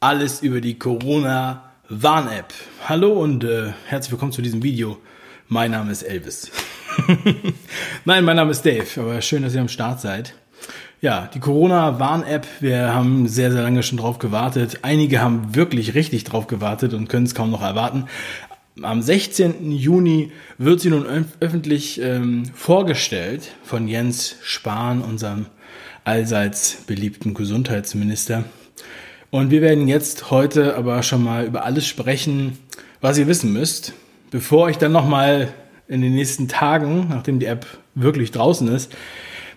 Alles über die Corona-Warn-App. Hallo und äh, herzlich willkommen zu diesem Video. Mein Name ist Elvis. Nein, mein Name ist Dave, aber schön, dass ihr am Start seid. Ja, die Corona-Warn-App, wir haben sehr, sehr lange schon drauf gewartet. Einige haben wirklich richtig drauf gewartet und können es kaum noch erwarten. Am 16. Juni wird sie nun öffentlich ähm, vorgestellt von Jens Spahn, unserem allseits beliebten Gesundheitsminister. Und wir werden jetzt heute aber schon mal über alles sprechen, was ihr wissen müsst, bevor ich dann nochmal in den nächsten Tagen, nachdem die App wirklich draußen ist,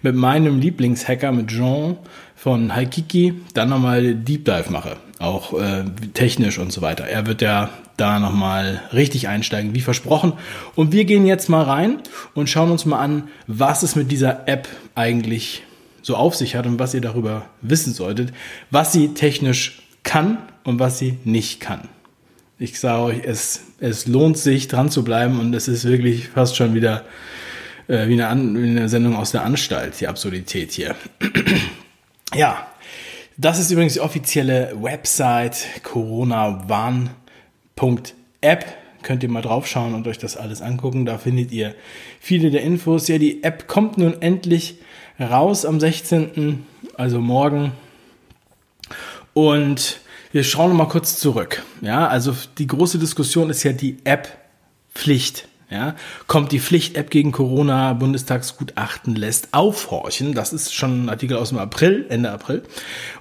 mit meinem Lieblingshacker, mit Jean von Haikiki, dann nochmal Deep Dive mache. Auch äh, technisch und so weiter. Er wird ja da nochmal richtig einsteigen, wie versprochen. Und wir gehen jetzt mal rein und schauen uns mal an, was es mit dieser App eigentlich so auf sich hat und was ihr darüber wissen solltet, was sie technisch kann und was sie nicht kann. Ich sage euch, es, es lohnt sich dran zu bleiben und es ist wirklich fast schon wieder äh, wie, eine An wie eine Sendung aus der Anstalt, die Absurdität hier. ja, das ist übrigens die offizielle Website coronawarn.app. Könnt ihr mal draufschauen und euch das alles angucken. Da findet ihr viele der Infos. Ja, die App kommt nun endlich raus am 16., also morgen. Und wir schauen mal kurz zurück. Ja, also die große Diskussion ist ja die App-Pflicht. Ja, kommt die Pflicht-App gegen Corona, Bundestagsgutachten lässt aufhorchen. Das ist schon ein Artikel aus dem April, Ende April,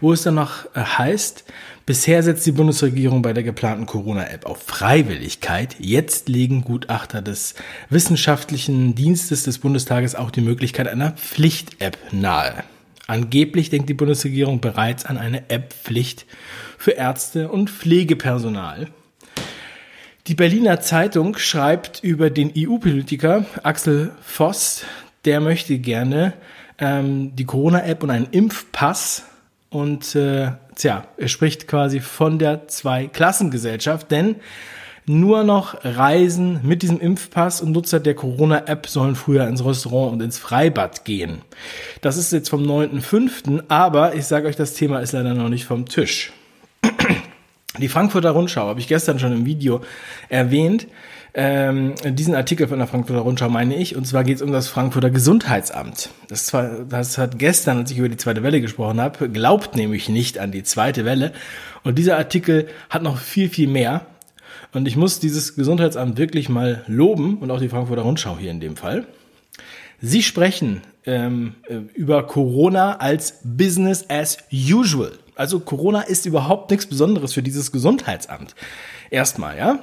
wo es dann noch äh, heißt, bisher setzt die Bundesregierung bei der geplanten Corona-App auf Freiwilligkeit. Jetzt legen Gutachter des Wissenschaftlichen Dienstes des Bundestages auch die Möglichkeit einer Pflicht-App nahe. Angeblich denkt die Bundesregierung bereits an eine App-Pflicht für Ärzte und Pflegepersonal. Die Berliner Zeitung schreibt über den EU-Politiker Axel Voss, der möchte gerne ähm, die Corona-App und einen Impfpass und äh, tja, er spricht quasi von der Zwei-Klassengesellschaft, denn nur noch Reisen mit diesem Impfpass und Nutzer der Corona-App sollen früher ins Restaurant und ins Freibad gehen. Das ist jetzt vom 9.5., aber ich sage euch, das Thema ist leider noch nicht vom Tisch. Die Frankfurter Rundschau habe ich gestern schon im Video erwähnt. Ähm, diesen Artikel von der Frankfurter Rundschau meine ich, und zwar geht es um das Frankfurter Gesundheitsamt. Das, zwar, das hat gestern, als ich über die zweite Welle gesprochen habe, glaubt nämlich nicht an die zweite Welle. Und dieser Artikel hat noch viel, viel mehr. Und ich muss dieses Gesundheitsamt wirklich mal loben und auch die Frankfurter Rundschau hier in dem Fall. Sie sprechen ähm, äh, über Corona als Business as usual. Also Corona ist überhaupt nichts Besonderes für dieses Gesundheitsamt. Erstmal, ja.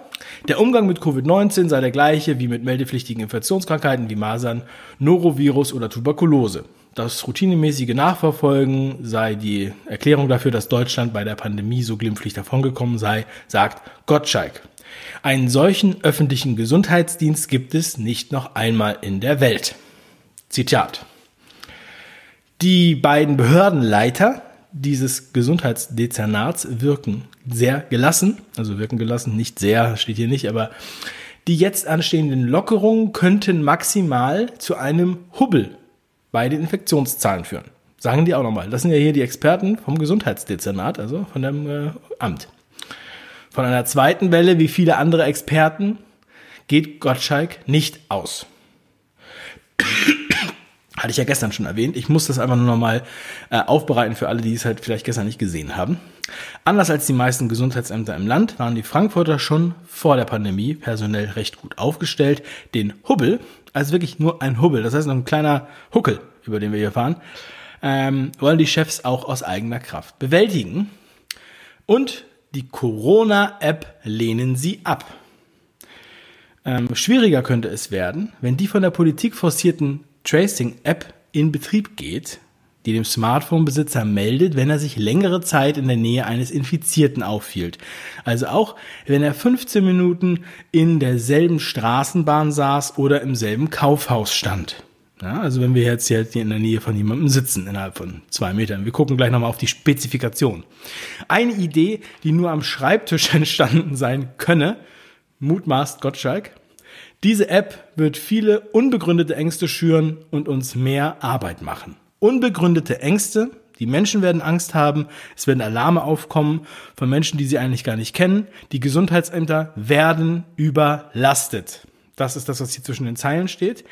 Der Umgang mit Covid-19 sei der gleiche wie mit meldepflichtigen Infektionskrankheiten wie Masern, Norovirus oder Tuberkulose. Das routinemäßige Nachverfolgen sei die Erklärung dafür, dass Deutschland bei der Pandemie so glimpflich davongekommen sei, sagt Gottschalk. Einen solchen öffentlichen Gesundheitsdienst gibt es nicht noch einmal in der Welt. Zitat. Die beiden Behördenleiter dieses Gesundheitsdezernats wirken sehr gelassen, also wirken gelassen, nicht sehr, steht hier nicht, aber die jetzt anstehenden Lockerungen könnten maximal zu einem Hubbel bei den Infektionszahlen führen. Sagen die auch nochmal. Das sind ja hier die Experten vom Gesundheitsdezernat, also von dem äh, Amt. Von einer zweiten Welle, wie viele andere Experten, geht Gottschalk nicht aus. Hatte ich ja gestern schon erwähnt. Ich muss das einfach nur nochmal äh, aufbereiten für alle, die es halt vielleicht gestern nicht gesehen haben. Anders als die meisten Gesundheitsämter im Land waren die Frankfurter schon vor der Pandemie personell recht gut aufgestellt. Den Hubbel, also wirklich nur ein Hubbel, das heißt noch ein kleiner Huckel, über den wir hier fahren, ähm, wollen die Chefs auch aus eigener Kraft bewältigen. Und die Corona-App lehnen sie ab. Ähm, schwieriger könnte es werden, wenn die von der Politik forcierten Tracing-App in Betrieb geht, die dem Smartphone-Besitzer meldet, wenn er sich längere Zeit in der Nähe eines Infizierten aufhielt. Also auch, wenn er 15 Minuten in derselben Straßenbahn saß oder im selben Kaufhaus stand. Ja, also wenn wir jetzt hier in der Nähe von jemandem sitzen, innerhalb von zwei Metern. Wir gucken gleich nochmal auf die Spezifikation. Eine Idee, die nur am Schreibtisch entstanden sein könne, mutmaßt Gottschalk, diese App wird viele unbegründete Ängste schüren und uns mehr Arbeit machen. Unbegründete Ängste, Die Menschen werden Angst haben, es werden Alarme aufkommen von Menschen, die sie eigentlich gar nicht kennen. Die Gesundheitsämter werden überlastet. Das ist das, was hier zwischen den Zeilen steht.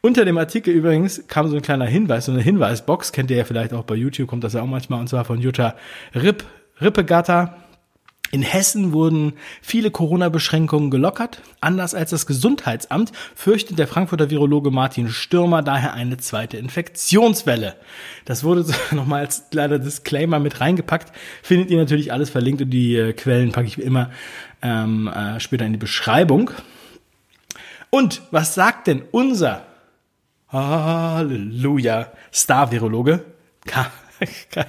Unter dem Artikel übrigens kam so ein kleiner Hinweis, so eine Hinweisbox, kennt ihr ja vielleicht auch bei YouTube, kommt das ja auch manchmal, und zwar von Jutta Ripp, Rippegatter. In Hessen wurden viele Corona-Beschränkungen gelockert. Anders als das Gesundheitsamt fürchtet der Frankfurter Virologe Martin Stürmer daher eine zweite Infektionswelle. Das wurde nochmal als kleiner Disclaimer mit reingepackt. Findet ihr natürlich alles verlinkt und die äh, Quellen packe ich wie immer ähm, äh, später in die Beschreibung. Und was sagt denn unser Halleluja Star-Virologe?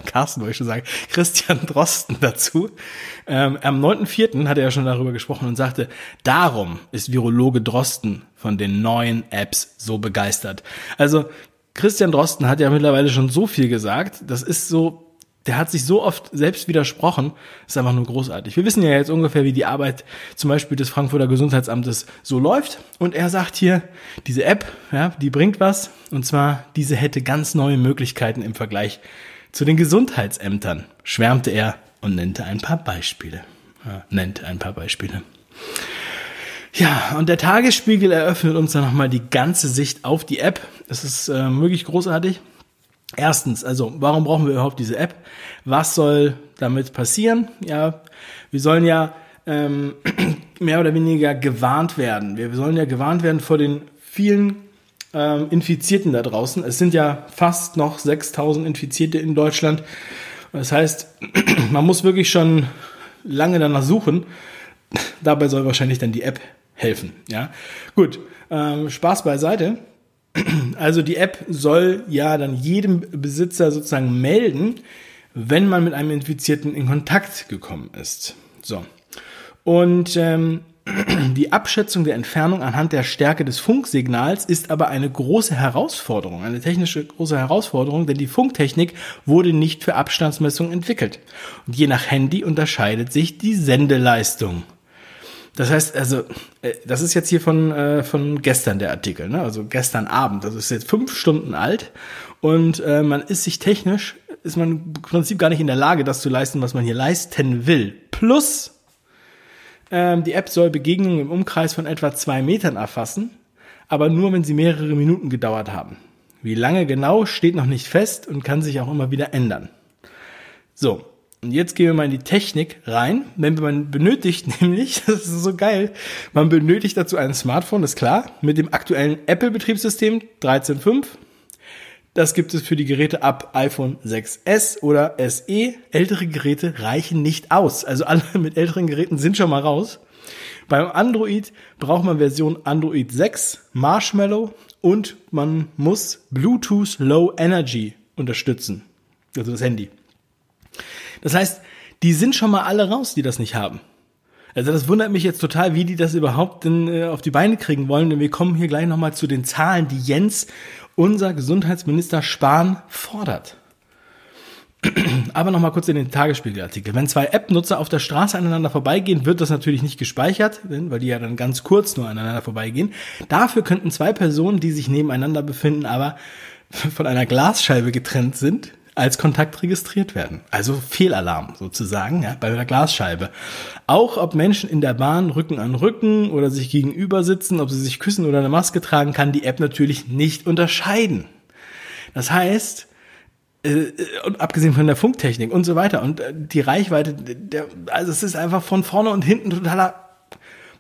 Carsten wollte ich schon sagen, Christian Drosten dazu. Ähm, am 9.4. hat er schon darüber gesprochen und sagte, darum ist Virologe Drosten von den neuen Apps so begeistert. Also Christian Drosten hat ja mittlerweile schon so viel gesagt. Das ist so der hat sich so oft selbst widersprochen, ist einfach nur großartig. Wir wissen ja jetzt ungefähr, wie die Arbeit zum Beispiel des Frankfurter Gesundheitsamtes so läuft. Und er sagt hier, diese App, ja, die bringt was. Und zwar, diese hätte ganz neue Möglichkeiten im Vergleich zu den Gesundheitsämtern, schwärmte er und nannte ein paar Beispiele. Ja, nennt ein paar Beispiele. Ja, und der Tagesspiegel eröffnet uns dann nochmal die ganze Sicht auf die App. Es ist äh, wirklich großartig. Erstens, also warum brauchen wir überhaupt diese App? Was soll damit passieren? Ja, wir sollen ja ähm, mehr oder weniger gewarnt werden. Wir sollen ja gewarnt werden vor den vielen ähm, Infizierten da draußen. Es sind ja fast noch 6000 Infizierte in Deutschland. Das heißt, man muss wirklich schon lange danach suchen. Dabei soll wahrscheinlich dann die App helfen. Ja, gut. Ähm, Spaß beiseite. Also die App soll ja dann jedem Besitzer sozusagen melden, wenn man mit einem Infizierten in Kontakt gekommen ist. So. Und ähm, die Abschätzung der Entfernung anhand der Stärke des Funksignals ist aber eine große Herausforderung, eine technische große Herausforderung, denn die Funktechnik wurde nicht für Abstandsmessung entwickelt. Und je nach Handy unterscheidet sich die Sendeleistung. Das heißt, also, äh, das ist jetzt hier von, äh, von gestern der Artikel, ne? also gestern Abend. Das ist jetzt fünf Stunden alt und äh, man ist sich technisch, ist man im Prinzip gar nicht in der Lage, das zu leisten, was man hier leisten will. Plus, ähm, die App soll Begegnungen im Umkreis von etwa zwei Metern erfassen, aber nur, wenn sie mehrere Minuten gedauert haben. Wie lange genau steht noch nicht fest und kann sich auch immer wieder ändern. So, und jetzt gehen wir mal in die Technik rein. Wenn man benötigt, nämlich, das ist so geil, man benötigt dazu ein Smartphone, ist klar, mit dem aktuellen Apple-Betriebssystem 13.5. Das gibt es für die Geräte ab iPhone 6s oder SE. Ältere Geräte reichen nicht aus. Also alle mit älteren Geräten sind schon mal raus. Beim Android braucht man Version Android 6, Marshmallow und man muss Bluetooth Low Energy unterstützen. Also das Handy. Das heißt, die sind schon mal alle raus, die das nicht haben. Also das wundert mich jetzt total, wie die das überhaupt denn, äh, auf die Beine kriegen wollen, denn wir kommen hier gleich nochmal zu den Zahlen, die Jens, unser Gesundheitsminister Spahn, fordert. Aber nochmal kurz in den Tagesspiegelartikel. Wenn zwei App-Nutzer auf der Straße aneinander vorbeigehen, wird das natürlich nicht gespeichert, weil die ja dann ganz kurz nur aneinander vorbeigehen. Dafür könnten zwei Personen, die sich nebeneinander befinden, aber von einer Glasscheibe getrennt sind, als Kontakt registriert werden. Also Fehlalarm sozusagen ja, bei der Glasscheibe. Auch ob Menschen in der Bahn Rücken an Rücken oder sich gegenüber sitzen, ob sie sich küssen oder eine Maske tragen, kann die App natürlich nicht unterscheiden. Das heißt, äh, und abgesehen von der Funktechnik und so weiter und äh, die Reichweite, der, also es ist einfach von vorne und hinten totaler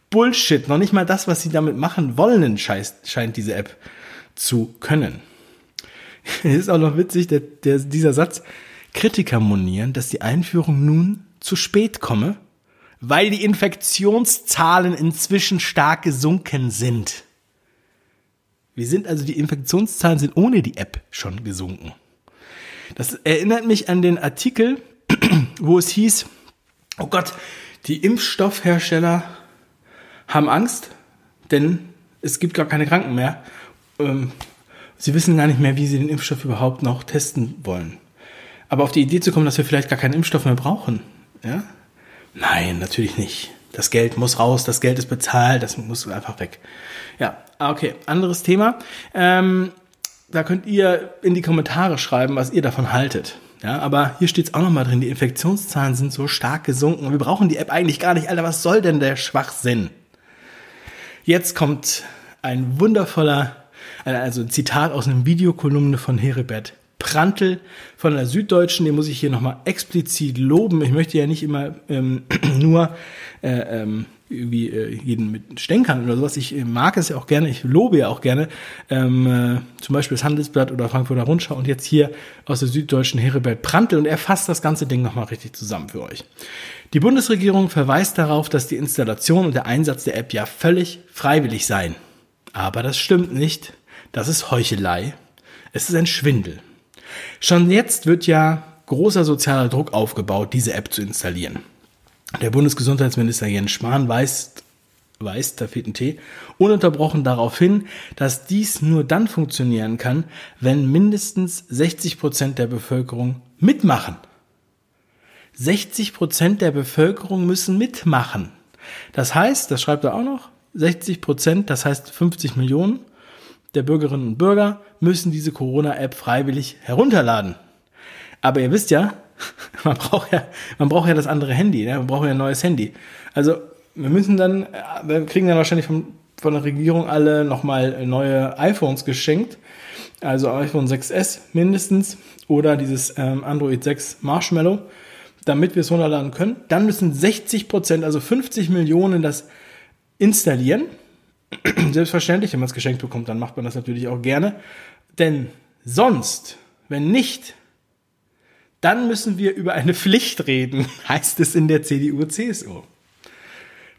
Bullshit. Noch nicht mal das, was sie damit machen wollen, scheint diese App zu können. ist auch noch witzig, der, der, dieser Satz. Kritiker monieren, dass die Einführung nun zu spät komme, weil die Infektionszahlen inzwischen stark gesunken sind. Wir sind also, die Infektionszahlen sind ohne die App schon gesunken. Das erinnert mich an den Artikel, wo es hieß, oh Gott, die Impfstoffhersteller haben Angst, denn es gibt gar keine Kranken mehr. Ähm, Sie wissen gar nicht mehr, wie sie den Impfstoff überhaupt noch testen wollen. Aber auf die Idee zu kommen, dass wir vielleicht gar keinen Impfstoff mehr brauchen, ja? Nein, natürlich nicht. Das Geld muss raus, das Geld ist bezahlt, das muss einfach weg. Ja, ah, okay, anderes Thema. Ähm, da könnt ihr in die Kommentare schreiben, was ihr davon haltet. Ja, aber hier steht es auch nochmal drin, die Infektionszahlen sind so stark gesunken. Wir brauchen die App eigentlich gar nicht. Alter, was soll denn der Schwachsinn? Jetzt kommt ein wundervoller, also ein Zitat aus einem Videokolumne von Heribert Prantl von der Süddeutschen, den muss ich hier nochmal explizit loben. Ich möchte ja nicht immer ähm, nur äh, ähm, irgendwie äh, jeden mit Stänkern oder sowas. Ich mag es ja auch gerne, ich lobe ja auch gerne, ähm, äh, zum Beispiel das Handelsblatt oder Frankfurter Rundschau und jetzt hier aus der Süddeutschen Heribert Prantl und er fasst das ganze Ding nochmal richtig zusammen für euch. Die Bundesregierung verweist darauf, dass die Installation und der Einsatz der App ja völlig freiwillig seien. Aber das stimmt nicht. Das ist Heuchelei. Es ist ein Schwindel. Schon jetzt wird ja großer sozialer Druck aufgebaut, diese App zu installieren. Der Bundesgesundheitsminister Jens Spahn weist, weist, da fehlt ein T, ununterbrochen darauf hin, dass dies nur dann funktionieren kann, wenn mindestens 60 Prozent der Bevölkerung mitmachen. 60 Prozent der Bevölkerung müssen mitmachen. Das heißt, das schreibt er auch noch, 60 Prozent, das heißt 50 Millionen der Bürgerinnen und Bürger müssen diese Corona-App freiwillig herunterladen. Aber ihr wisst ja, man braucht ja, man braucht ja das andere Handy, ne? man braucht ja ein neues Handy. Also wir müssen dann, wir kriegen dann wahrscheinlich vom, von der Regierung alle nochmal neue iPhones geschenkt. Also iPhone 6S mindestens oder dieses ähm, Android 6 Marshmallow, damit wir es runterladen können. Dann müssen 60 Prozent, also 50 Millionen das installieren. Selbstverständlich, wenn man es geschenkt bekommt, dann macht man das natürlich auch gerne. Denn sonst, wenn nicht, dann müssen wir über eine Pflicht reden, heißt es in der CDU-CSU.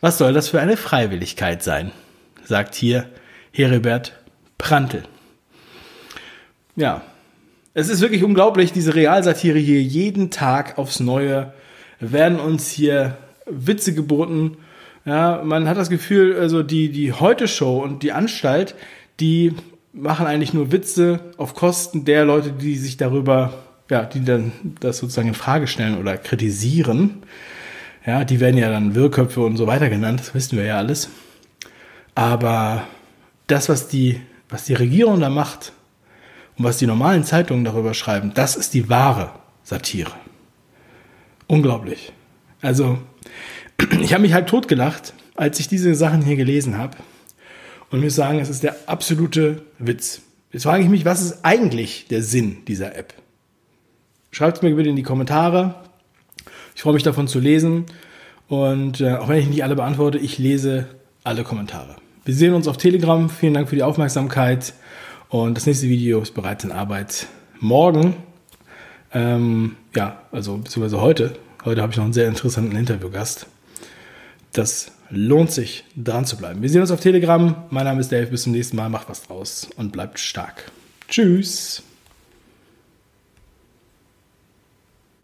Was soll das für eine Freiwilligkeit sein? sagt hier Heribert Prantl. Ja, es ist wirklich unglaublich, diese Realsatire hier jeden Tag aufs Neue werden uns hier Witze geboten. Ja, man hat das Gefühl, also die, die Heute-Show und die Anstalt, die machen eigentlich nur Witze auf Kosten der Leute, die sich darüber ja, die dann das sozusagen in Frage stellen oder kritisieren, ja, die werden ja dann Wirrköpfe und so weiter genannt, das wissen wir ja alles. Aber das, was die, was die Regierung da macht und was die normalen Zeitungen darüber schreiben, das ist die wahre Satire. Unglaublich. Also, ich habe mich halt totgelacht, als ich diese Sachen hier gelesen habe. Und muss sagen, es ist der absolute Witz. Jetzt frage ich mich, was ist eigentlich der Sinn dieser App? Schreibt es mir bitte in die Kommentare. Ich freue mich davon zu lesen. Und äh, auch wenn ich nicht alle beantworte, ich lese alle Kommentare. Wir sehen uns auf Telegram. Vielen Dank für die Aufmerksamkeit. Und das nächste Video ist bereits in Arbeit. Morgen, ähm, ja, also beziehungsweise heute. Heute habe ich noch einen sehr interessanten Interviewgast. Das lohnt sich, dran zu bleiben. Wir sehen uns auf Telegram. Mein Name ist Dave. Bis zum nächsten Mal. Macht was draus und bleibt stark. Tschüss.